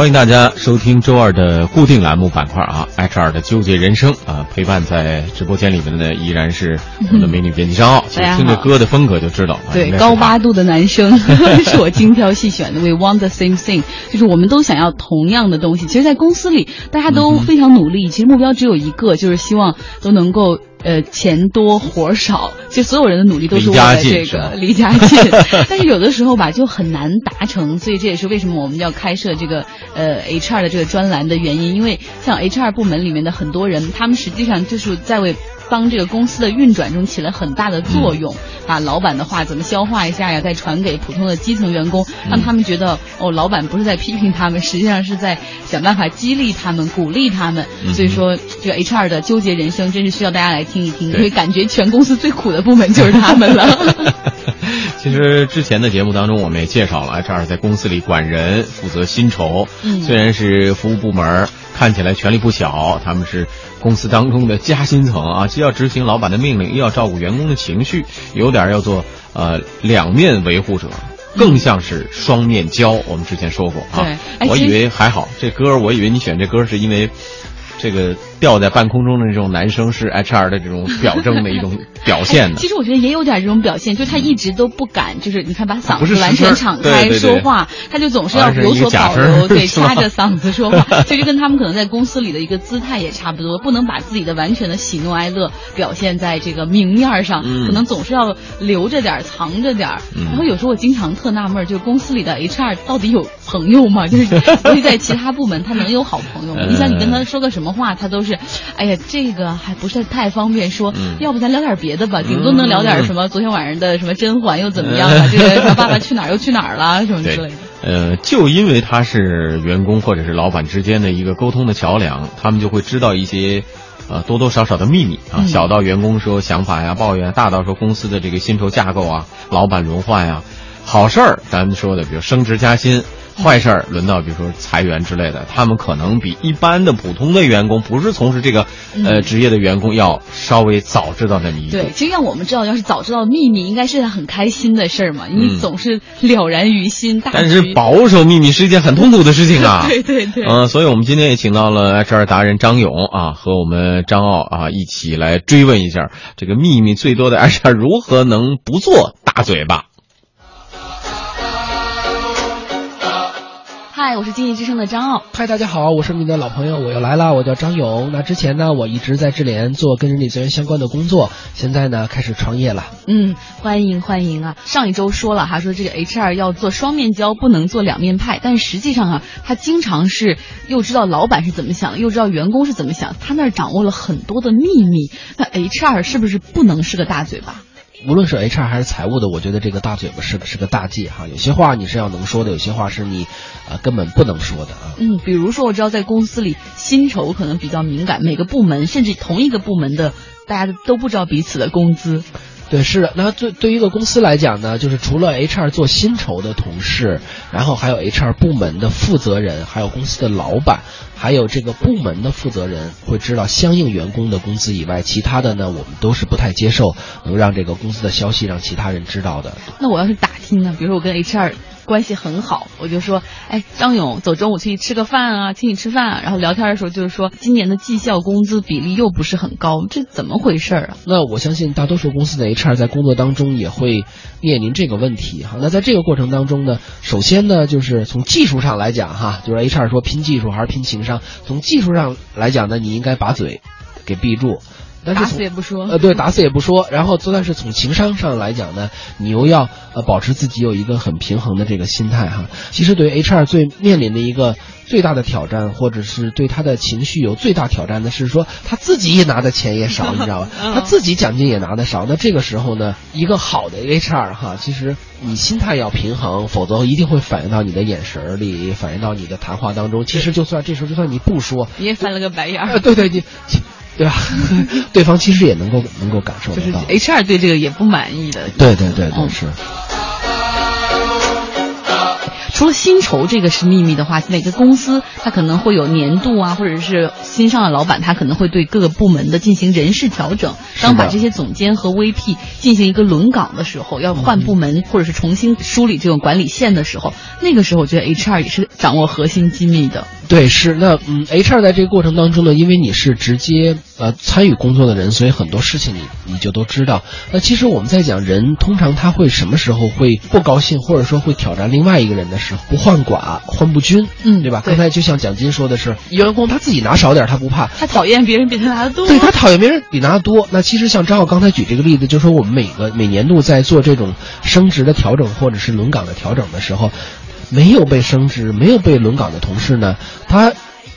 欢迎大家收听周二的固定栏目板块啊，HR 的纠结人生啊，陪伴在直播间里面的依然是我们的 美女编辑张傲。大家好听这歌的风格就知道，啊对高八度的男生 是我精挑细选的。We want the same thing，就是我们都想要同样的东西。其实，在公司里，大家都非常努力，其实目标只有一个，就是希望都能够。呃，钱多活少，就所有人的努力都是为了这个离家近，但是有的时候吧，就很难达成，所以这也是为什么我们要开设这个呃 HR 的这个专栏的原因。因为像 HR 部门里面的很多人，他们实际上就是在为帮这个公司的运转中起了很大的作用，把老板的话怎么消化一下呀，再传给普通的基层员工，让他们觉得哦，老板不是在批评他们，实际上是在想办法激励他们、鼓励他们。所以说，这个 HR 的纠结人生，真是需要大家来听一听，因为感觉全公司最苦的部门就是他们了。其实之前的节目当中，我们也介绍了 HR 在公司里管人，负责薪酬。嗯虽然是服务部门，看起来权力不小，他们是公司当中的夹心层啊，既要执行老板的命令，又要照顾员工的情绪，有点要做呃两面维护者。更像是双面胶，我们之前说过啊我以为还好，这歌我以为你选这歌是因为这个吊在半空中的这种男生是 HR 的这种表征的一种 表现的。其实我觉得也有点这种表现，就他一直都不敢，就是你看把嗓子完全敞开说话，他就总是要有所保留，对，掐着嗓子说话。其实跟他们可能在公司里的一个姿态也差不多，不能把自己的完全的喜怒哀乐表现在这个明面上，嗯可能总是要留着点儿、藏着点儿。嗯然后有时候我经常特纳闷，就是公司里的 HR 到底有朋友吗？就是 尤其在其他部门，他能有好朋友吗？嗯你想，你跟他说个什么话，他都是，哎呀，这个还不是太方便说，嗯要不咱聊点别的吧，顶多能聊点什么昨天晚上的什么甄嬛又怎么样了，这个什么爸爸去哪儿又去哪儿了什么之类的。，呃，就因为他是员工或者是老板之间的一个沟通的桥梁，他们就会知道一些。呃，多多少少的秘密啊，嗯小到员工说想法呀、抱怨，大到说公司的这个薪酬架构啊、老板轮换呀，好事儿咱们说的，比如升职加薪，坏事儿轮到比如说裁员之类的，他们可能比一般的普通的员工，不是从事这个呃嗯职业的员工要稍微早知道那么一步。对，其实让我们知道，要是早知道秘密，应该是件很开心的事儿嘛。你嗯总是了然于心，大但是。保守秘密是一件很痛苦的事情啊。对对对，嗯、所以我们今天也请到了 HR 达人张勇啊，和我们张傲啊一起来追问一下，这个秘密最多的 HR 如何能不做大嘴巴？嗨，我是经济之声的张傲。嗨，大家好，我是你的老朋友，我又来了，我叫张勇。那之前呢，我一直在智联做跟人力资源相关的工作，现在呢开始创业了。嗯，欢迎欢迎啊！上一周说了哈，说这个 HR 要做双面胶，不能做两面派。但实际上啊，他经常是又知道老板是怎么想的，又知道员工是怎么想，他那儿掌握了很多的秘密。那 HR 是不是不能是个大嘴巴？无论是 HR 还是财务的，我觉得这个大嘴巴是个是个大忌哈。有些话你是要能说的，有些话是你啊、根本不能说的啊。嗯，比如说我知道在公司里薪酬可能比较敏感，每个部门甚至同一个部门的大家都不知道彼此的工资。对，是的。那对对于一个公司来讲呢，就是除了 HR 做薪酬的同事，然后还有 HR 部门的负责人，还有公司的老板，还有这个部门的负责人会知道相应员工的工资以外，其他的呢，我们都是不太接受能让这个公司的消息让其他人知道的。那我要是打听呢，比如说我跟 HR 关系很好，我就说，哎，张勇，走中午去吃个饭啊，请你吃饭、啊。然后聊天的时候就是说，今年的绩效工资比例又不是很高，这怎么回事儿啊？那我相信大多数公司的 HR 在工作当中也会面临这个问题哈。那在这个过程当中呢，首先呢，就是从技术上来讲哈，就是 HR 说拼技术还是拼情商，从技术上来讲呢，你应该把嘴给闭住。但是打死也不说。呃，对，打死也不说。然后，但是从情商上来讲呢，你又要呃保持自己有一个很平衡的这个心态哈。其实对于 HR 最面临的一个最大的挑战，或者是对他的情绪有最大挑战的是说，他自己也拿的钱也少，你知道吧？嗯他自己奖金也拿的少。那这个时候呢，一个好的 HR 哈，其实你心态要平衡，否则一定会反映到你的眼神里，反映到你的谈话当中。其实就算这时候就算你不说，你也翻了个白眼。对对，你。其对吧？对方其实也能够能够感受就是得到。HR 对这个也不满意的。对对对对，嗯是。除了薪酬这个是秘密的话，每个公司它可能会有年度啊，或者是新上的老板，他可能会对各个部门的进行人事调整。当把这些总监和 VP 进行一个轮岗的时候，要换部门或者是重新梳理这种管理线的时候，那个时候我觉得 HR 也是掌握核心机密的。对，是那嗯，HR 在这个过程当中呢，因为你是直接呃参与工作的人，所以很多事情你你就都知道。那其实我们在讲人，通常他会什么时候会不高兴，或者说会挑战另外一个人的时候，不患寡，患不均，嗯，对吧？对刚才就像蒋金说的是，员工他自己拿少点他不怕，他讨厌别人比他拿的多。对他讨厌别人比拿的多。那其实像张浩刚才举这个例子，就是说我们每个每年度在做这种升职的调整或者是轮岗的调整的时候，没有被升职、没有被轮岗的同事呢，他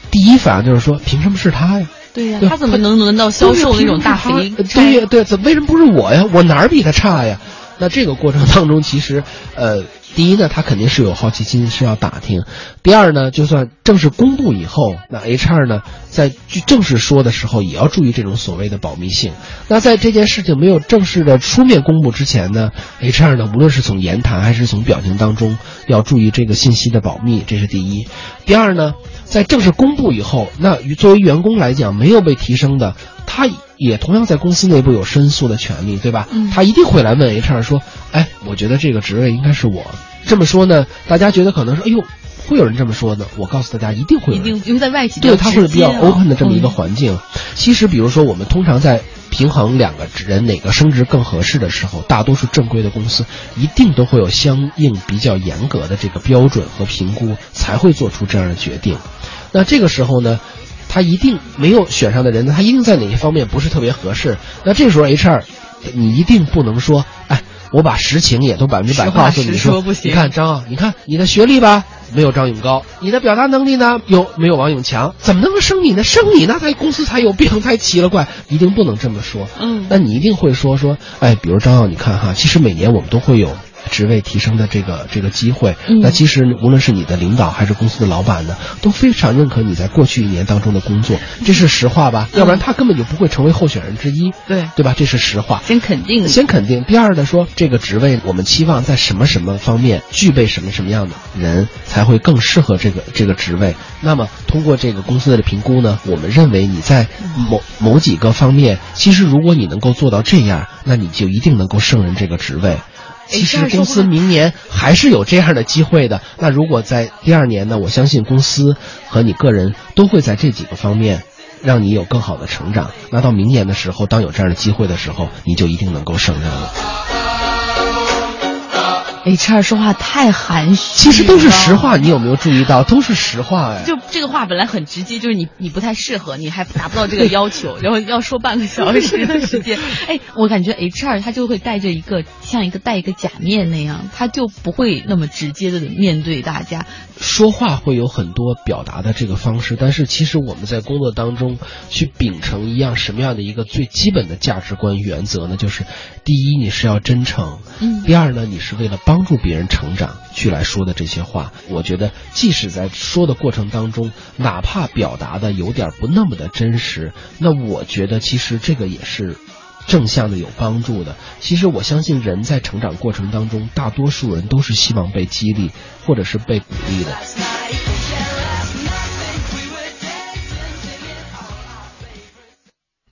第一反应就是说，凭什么是他呀？对呀、对他怎么能轮到销售那种大肥对差？呀，对，怎么为什么不是我呀？我哪儿比他差呀？那这个过程当中，其实，呃，第一呢，他肯定是有好奇心，是要打听；第二呢，就算正式公布以后，那 HR 呢，在去正式说的时候，也要注意这种所谓的保密性。那在这件事情没有正式的书面公布之前呢，HR 呢，无论是从言谈还是从表情当中，要注意这个信息的保密，这是第一。第二呢，在正式公布以后，那与作为员工来讲，没有被提升的，他也同样在公司内部有申诉的权利，对吧？嗯他一定会来问 HR 说：“哎，我觉得这个职位应该是我。”这么说呢，大家觉得可能说：“哎呦，会有人这么说的。”我告诉大家，一定会一有人定因为在外企对，他会比较 open 的这么一个嗯环境。其实，比如说我们通常在平衡两个人哪个升职更合适的时候，大多数正规的公司一定都会有相应比较严格的这个标准和评估，才会做出这样的决定。那这个时候呢，他一定没有选上的人呢，他一定在哪些方面不是特别合适。那这时候 HR，你一定不能说，哎，我把实情也都百分之百话告诉你实说不行你看张啊，你看你的学历吧，没有张勇高，你的表达能力呢，有没有王勇强？怎么能够升你呢？升你那才公司才有病，才奇了怪，一定不能这么说。嗯那你一定会说说，哎，比如张浩，你看哈，其实每年我们都会有职位提升的这个这个机会。嗯那其实无论是你的领导还是公司的老板呢，都非常认可你在过去一年当中的工作，这是实话吧？要不然他根本就不会成为候选人之一，对对吧？这是实话。先肯定先肯定。第二呢，说这个职位我们期望在什么什么方面具备什么什么样的人才会更适合这个这个职位。那么通过这个公司的评估呢，我们认为你在某某几个方面，其实如果你能够做到这样，那你就一定能够胜任这个职位。其实公司明年还是有这样的机会的。那如果在第二年呢，我相信公司和你个人都会在这几个方面让你有更好的成长。那到明年的时候，当有这样的机会的时候，你就一定能够胜任了。HR 说话太含蓄，其实都是实话，。你有没有注意到？都是实话哎。就这个话本来很直接，就是你你不太适合，你还达不到这个要求，然后要说半个小时的时间。哎，我感觉 HR 他就会带着一个像一个戴一个假面那样，他就不会那么直接的面对大家。说话会有很多表达的这个方式，但是其实我们在工作当中去秉承一样什么样的一个最基本的价值观原则呢？就是第一，你是要真诚；嗯第二呢，你是为了帮助别人成长去来说的这些话。我觉得，即使在说的过程当中，哪怕表达的有点不那么的真实，那我觉得其实这个也是。正向的有帮助的。其实我相信人在成长过程当中，大多数人都是希望被激励或者是被鼓励的。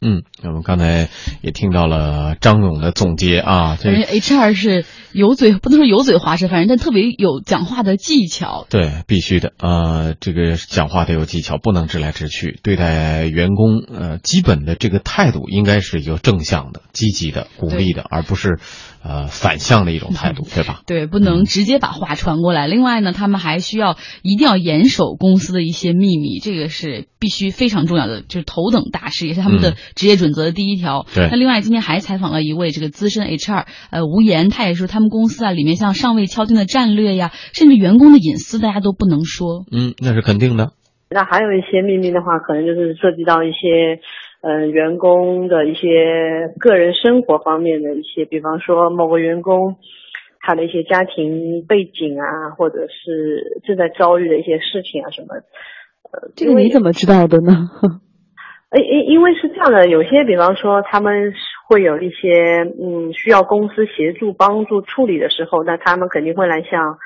嗯，我们刚才也听到了张勇的总结啊，这 HR 是油嘴，不能说油嘴滑舌，反正他特别有讲话的技巧。对，必须的。呃，这个讲话得有技巧，不能直来直去。对待员工，呃，基本的这个态度应该是一个正向的、积极的、鼓励的，而不是呃反向的一种态度，对吧？对，不能直接把话传过来。另外呢，他们还需要一定要严守公司的一些秘密，这个是必须非常重要的，就是头等大事，也是他们的嗯职业准则的第一条。对那另外，今天还采访了一位这个资深 HR，呃，吴岩，他也说他们公司啊里面像尚未敲定的战略呀，甚至员工的隐私，大家都不能说。嗯，那是肯定的。那还有一些秘密的话，可能就是涉及到一些，呃，员工的一些个人生活方面的一些，比方说某个员工他的一些家庭背景啊，或者是正在遭遇的一些事情啊什么。呃，这个你怎么知道的呢？因因因为是这样的，有些比方说他们会有一些嗯需要公司协助帮助处理的时候，那他们肯定会来向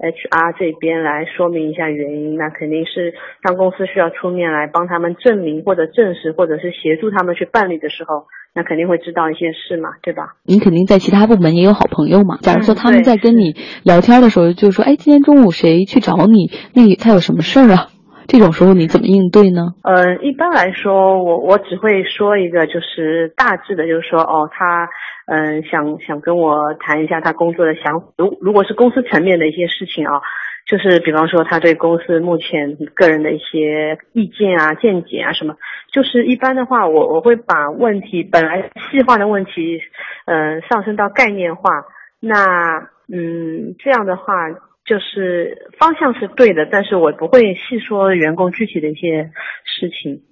HR 这边来说明一下原因，那肯定是当公司需要出面来帮他们证明或者证实，或者是协助他们去办理的时候，那肯定会知道一些事嘛，对吧？您肯定在其他部门也有好朋友嘛。假如说他们在跟你聊天的时候，就说：“哎，今天中午谁去找你？那他有什么事儿啊？”这种时候你怎么应对呢？呃，一般来说，我我只会说一个，就是大致的，就是说，哦，他嗯、想想跟我谈一下他工作的想。如如果是公司层面的一些事情啊，就是比方说他对公司目前个人的一些意见啊、见解啊什么，就是一般的话，我我会把问题本来细化的问题，嗯、上升到概念化。那嗯，这样的话。就是方向是对的，但是我不会细说员工具体的一些事情。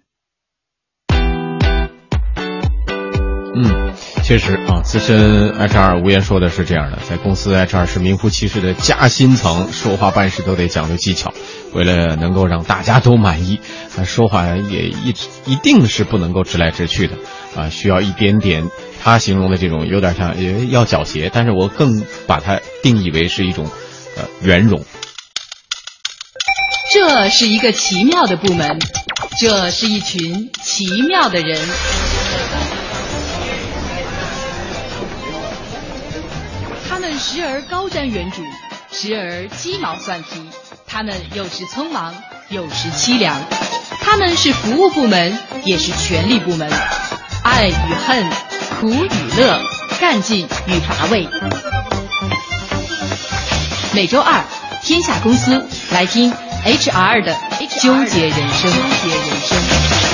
嗯，确实啊，资深 HR 无言说的是这样的，在公司 HR 是名副其实的夹心层，说话办事都得讲究技巧，为了能够让大家都满意，啊，说话也一直一定是不能够直来直去的，啊，需要一点点他形容的这种有点像也要狡黠，但是我更把它定义为是一种圆融。这是一个奇妙的部门，这是一群奇妙的人。他们时而高瞻远瞩，时而鸡毛蒜皮；他们有时匆忙，有时凄凉。他们是服务部门，也是权力部门，爱与恨，苦与乐，干劲与乏味。每周二，天下公司来听 HR 的纠结人生。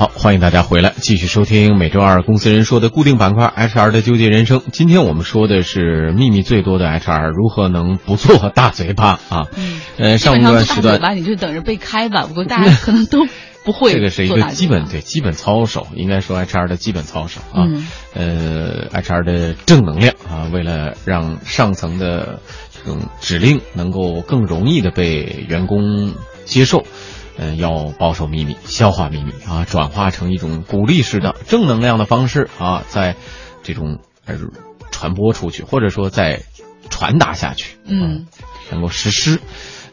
好，欢迎大家回来，继续收听每周二公司人说的固定板块 HR 的纠结人生。今天我们说的是秘密最多的 HR 如何能不做大嘴巴啊？嗯，呃，上一段时段大嘴巴你就等着被开吧。不过大家可能都不会 这个是一个基本巴对基本操守，应该说 HR 的基本操守啊。嗯呃，HR 的正能量啊，为了让上层的这种指令能够更容易的被员工接受。呃，要保守秘密，消化秘密啊，转化成一种鼓励式的正能量的方式啊，在这种呃传播出去，或者说再传达下去，嗯啊，能够实施。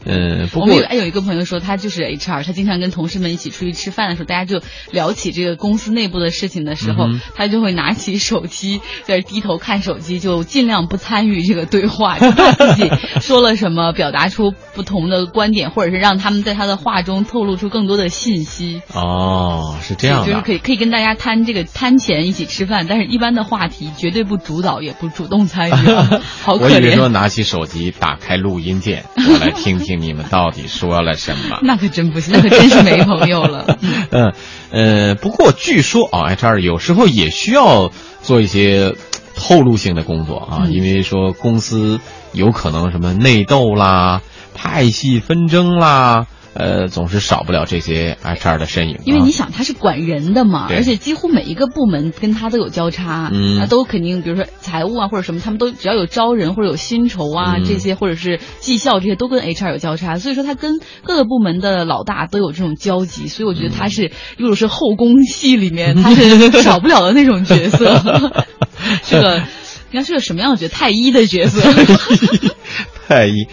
嗯，不过我们有哎有一个朋友说，他就是 HR，他经常跟同事们一起出去吃饭的时候，大家就聊起这个公司内部的事情的时候，嗯他就会拿起手机在低头看手机，就尽量不参与这个对话，就怕自己说了什么，表达出不同的观点，或者是让他们在他的话中透露出更多的信息。哦，是这样的，就是可以可以跟大家摊这个摊钱一起吃饭，但是一般的话题绝对不主导，也不主动参与啊，好可我以为说怜。拿起手机打开录音键，我来听听你们到底说了什么。那可真不行，那可真是没朋友了。嗯呃，不过据说啊，HR 有时候也需要做一些透露性的工作啊，嗯因为说公司有可能什么内斗啦、派系纷争啦，呃，总是少不了这些 HR 的身影、啊。因为你想，他是管人的嘛，而且几乎每一个部门跟他都有交叉，嗯啊，都肯定，比如说财务啊或者什么，他们都只要有招人或者有薪酬啊、嗯这些，或者是绩效这些，都跟 HR 有交叉，所以说他跟各个部门的老大都有这种交集，所以我觉得他是，如果是后宫戏里面，他是少不了的那种角色，是个。应该是个什么样的角色？太医的角色，太医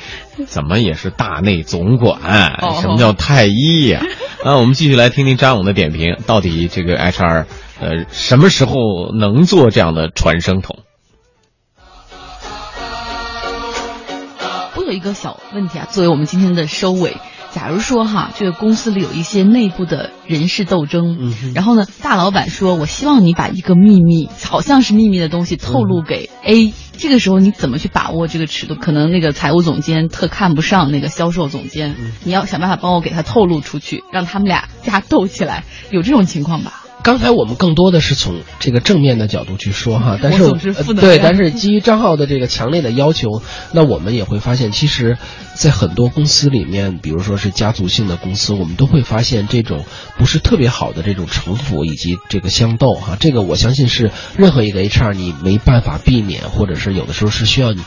怎么也是大内总管？哦什么叫太医呀、啊？我们继续来听听张勇的点评，到底这个 HR 呃什么时候能做这样的传声筒？我有一个小问题啊，作为我们今天的收尾，假如说哈，这个公司里有一些内部的人事斗争，嗯然后呢，大老板说，我希望你把一个秘密，好像是秘密的东西透露给 A，、这个时候你怎么去把握这个尺度？可能那个财务总监特看不上那个销售总监，你要想办法帮我给他透露出去，让他们俩架斗起来，有这种情况吧？刚才我们更多的是从这个正面的角度去说哈，但是对，但是基于张浩的这个强烈的要求，那我们也会发现，其实，在很多公司里面，比如说是家族性的公司，我们都会发现这种不是特别好的这种城府以及这个相斗哈，这个我相信是任何一个 HR 你没办法避免，或者是有的时候是需要你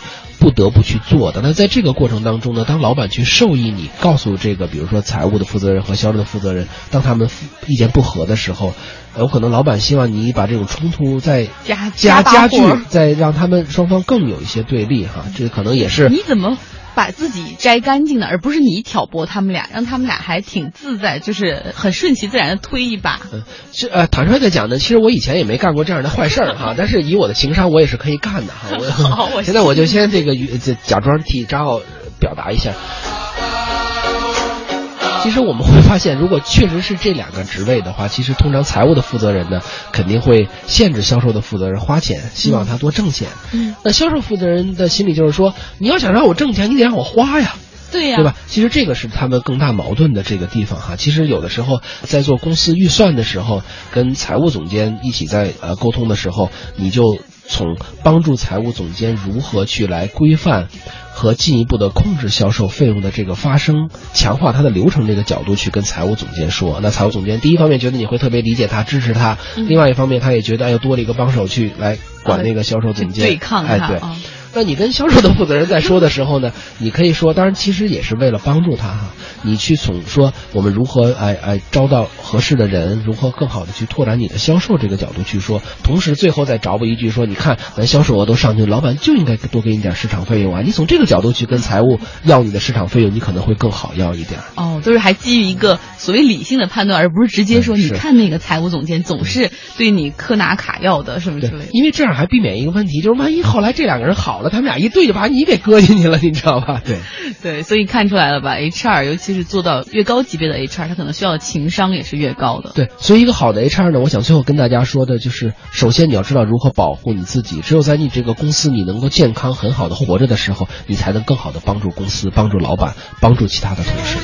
不不得不去做的。那在这个过程当中呢，当老板去授意你告诉这个，比如说财务的负责人和销售的负责人，当他们意见不合的时候，有可能老板希望你把这种冲突再加加加剧，再让他们双方更有一些对立哈，这可能也是你怎么把自己摘干净的，而不是你挑拨他们俩，让他们俩还挺自在，就是很顺其自然的推一把。嗯，是呃，坦率的讲呢，其实我以前也没干过这样的坏事儿哈，但是以我的情商，我也是可以干的哈。好我现在我就先这个这假装替张浩表达一下。其实我们会发现，如果确实是这两个职位的话，其实通常财务的负责人呢，肯定会限制销售的负责人花钱，希望他多挣钱。嗯，那销售负责人的心理就是说，你要想让我挣钱，你得让我花呀。对呀、对吧？其实这个是他们更大矛盾的这个地方哈。其实有的时候在做公司预算的时候，跟财务总监一起在呃沟通的时候，你就从帮助财务总监如何去来规范和进一步的控制销售费用的这个发生，强化它的流程这个角度去跟财务总监说。那财务总监第一方面觉得你会特别理解他、支持他，嗯另外一方面他也觉得哎又多了一个帮手去来管那个销售总监，对抗他哎对。啊那你跟销售的负责人在说的时候呢，你可以说，当然其实也是为了帮助他哈。你去从说我们如何哎哎招到合适的人，如何更好的去拓展你的销售这个角度去说，同时最后再找补一句说，你看咱销售额都上去了，老板就应该多给你点市场费用啊。你从这个角度去跟财务要你的市场费用，你可能会更好要一点。哦，都是还基于一个所谓理性的判断，而不是直接说，嗯你看那个财务总监总是对你苛拿卡要的，什么之类的。，因为这样还避免一个问题，就是万一后来这两个人好了，他们俩一对就把你给搁进去了，你知道吧？对。对，所以看出来了吧？HR，尤其是做到越高级别的 HR，他可能需要的情商也是越高的。对，所以一个好的 HR 呢，我想最后跟大家说的就是，首先你要知道如何保护你自己。只有在你这个公司你能够健康很好的活着的时候，你才能更好的帮助公司、帮助老板、帮助其他的同事。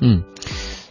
嗯，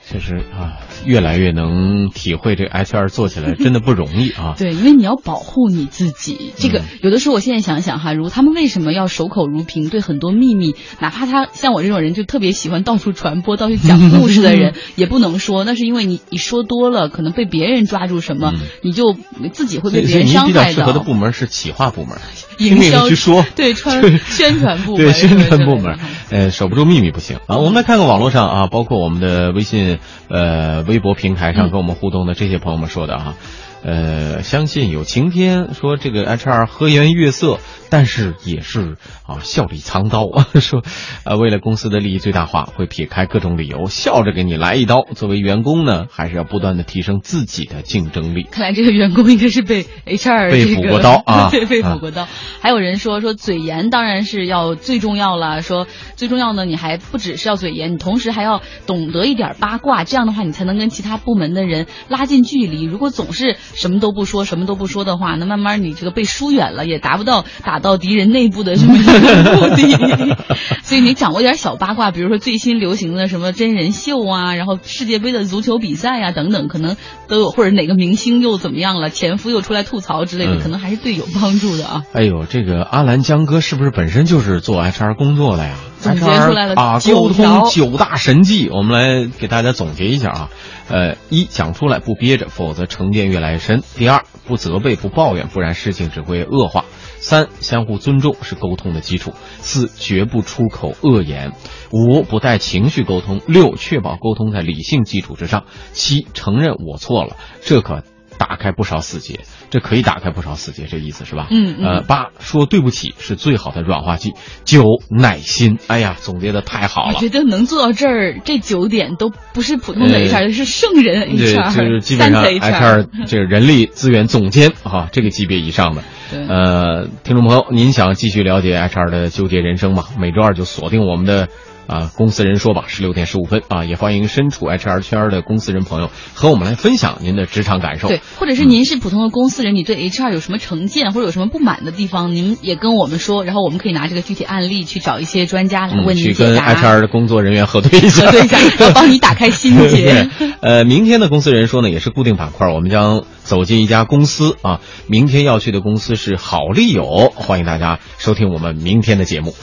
确实啊，越来越能体会这 HR 做起来真的不容易啊。对，因为你要保护你自己。这个嗯有的时候，我现在想想哈，如他们为什么要守口如瓶，对很多秘密，哪怕他像我这种人就特别喜欢到处传播、到处讲故事的人，也不能说。那是因为你你说多了，可能被别人抓住什么，嗯你就自己会，被别人所以您比较伤害到。适合的部门是企划部门，营销去说，对穿宣传部门 对宣传部门，呃，守不住秘密不行啊。我们来看看网络上啊，包括我们的微信、呃微博平台上嗯跟我们互动的这些朋友们说的啊。呃，相信有晴天说这个 HR 和颜悦色，但是也是啊笑里藏刀啊，说呃为了公司的利益最大化，会撇开各种理由，笑着给你来一刀。作为员工呢，还是要不断的提升自己的竞争力。看来这个员工应该是被 HR 被这个补过刀 啊对，被啊补过刀。还有人说说嘴严当然是要最重要了，说最重要呢，你还不只是要嘴严，你同时还要懂得一点八卦，这样的话你才能跟其他部门的人拉近距离。如果总是什么都不说，什么都不说的话，那慢慢你这个被疏远了，也达不到打到敌人内部的什么目的。所以你掌握点小八卦，比如说最新流行的什么真人秀啊，然后世界杯的足球比赛啊等等，可能都有，或者哪个明星又怎么样了，前夫又出来吐槽之类的，嗯可能还是对有帮助的啊。哎呦，这个阿兰江哥是不是本身就是做 HR 工作的呀？总结出来了啊，沟通九大神技，我们来给大家总结一下啊。呃，一讲出来不憋着，否则成见越来越深。第二，不责备不抱怨，不然事情只会恶化。三，相互尊重是沟通的基础。四，绝不出口恶言。五，不带情绪沟通。六，确保沟通在理性基础之上。七，承认我错了，这可打开不少死结，这可以打开不少死结，这意思是吧？嗯嗯呃，八说对不起是最好的软化剂。九耐心，哎呀，总结的太好了我觉。得能做到这儿，这九点都不是普通的呃 HR，、是圣人，HR，就是基本上三次 HR 这个人力资源总监啊，这个级别以上的。呃，听众朋友，您想继续了解 HR 的纠结人生吗？每周二就锁定我们的啊公司人说吧，十六点十五分啊，也欢迎身处 HR 圈的公司人朋友和我们来分享您的职场感受。对，或者是您是普通的公司人，你对 HR 有什么成见或者有什么不满的地方，您也跟我们说，然后我们可以拿这个具体案例去找一些专家来嗯，为去跟。HR 的工作人员核对一下，核对一下要 帮你打开心结对，呃，明天的公司人说呢，也是固定板块，我们将走进一家公司啊。明天要去的公司是好利友，欢迎大家收听我们明天的节目。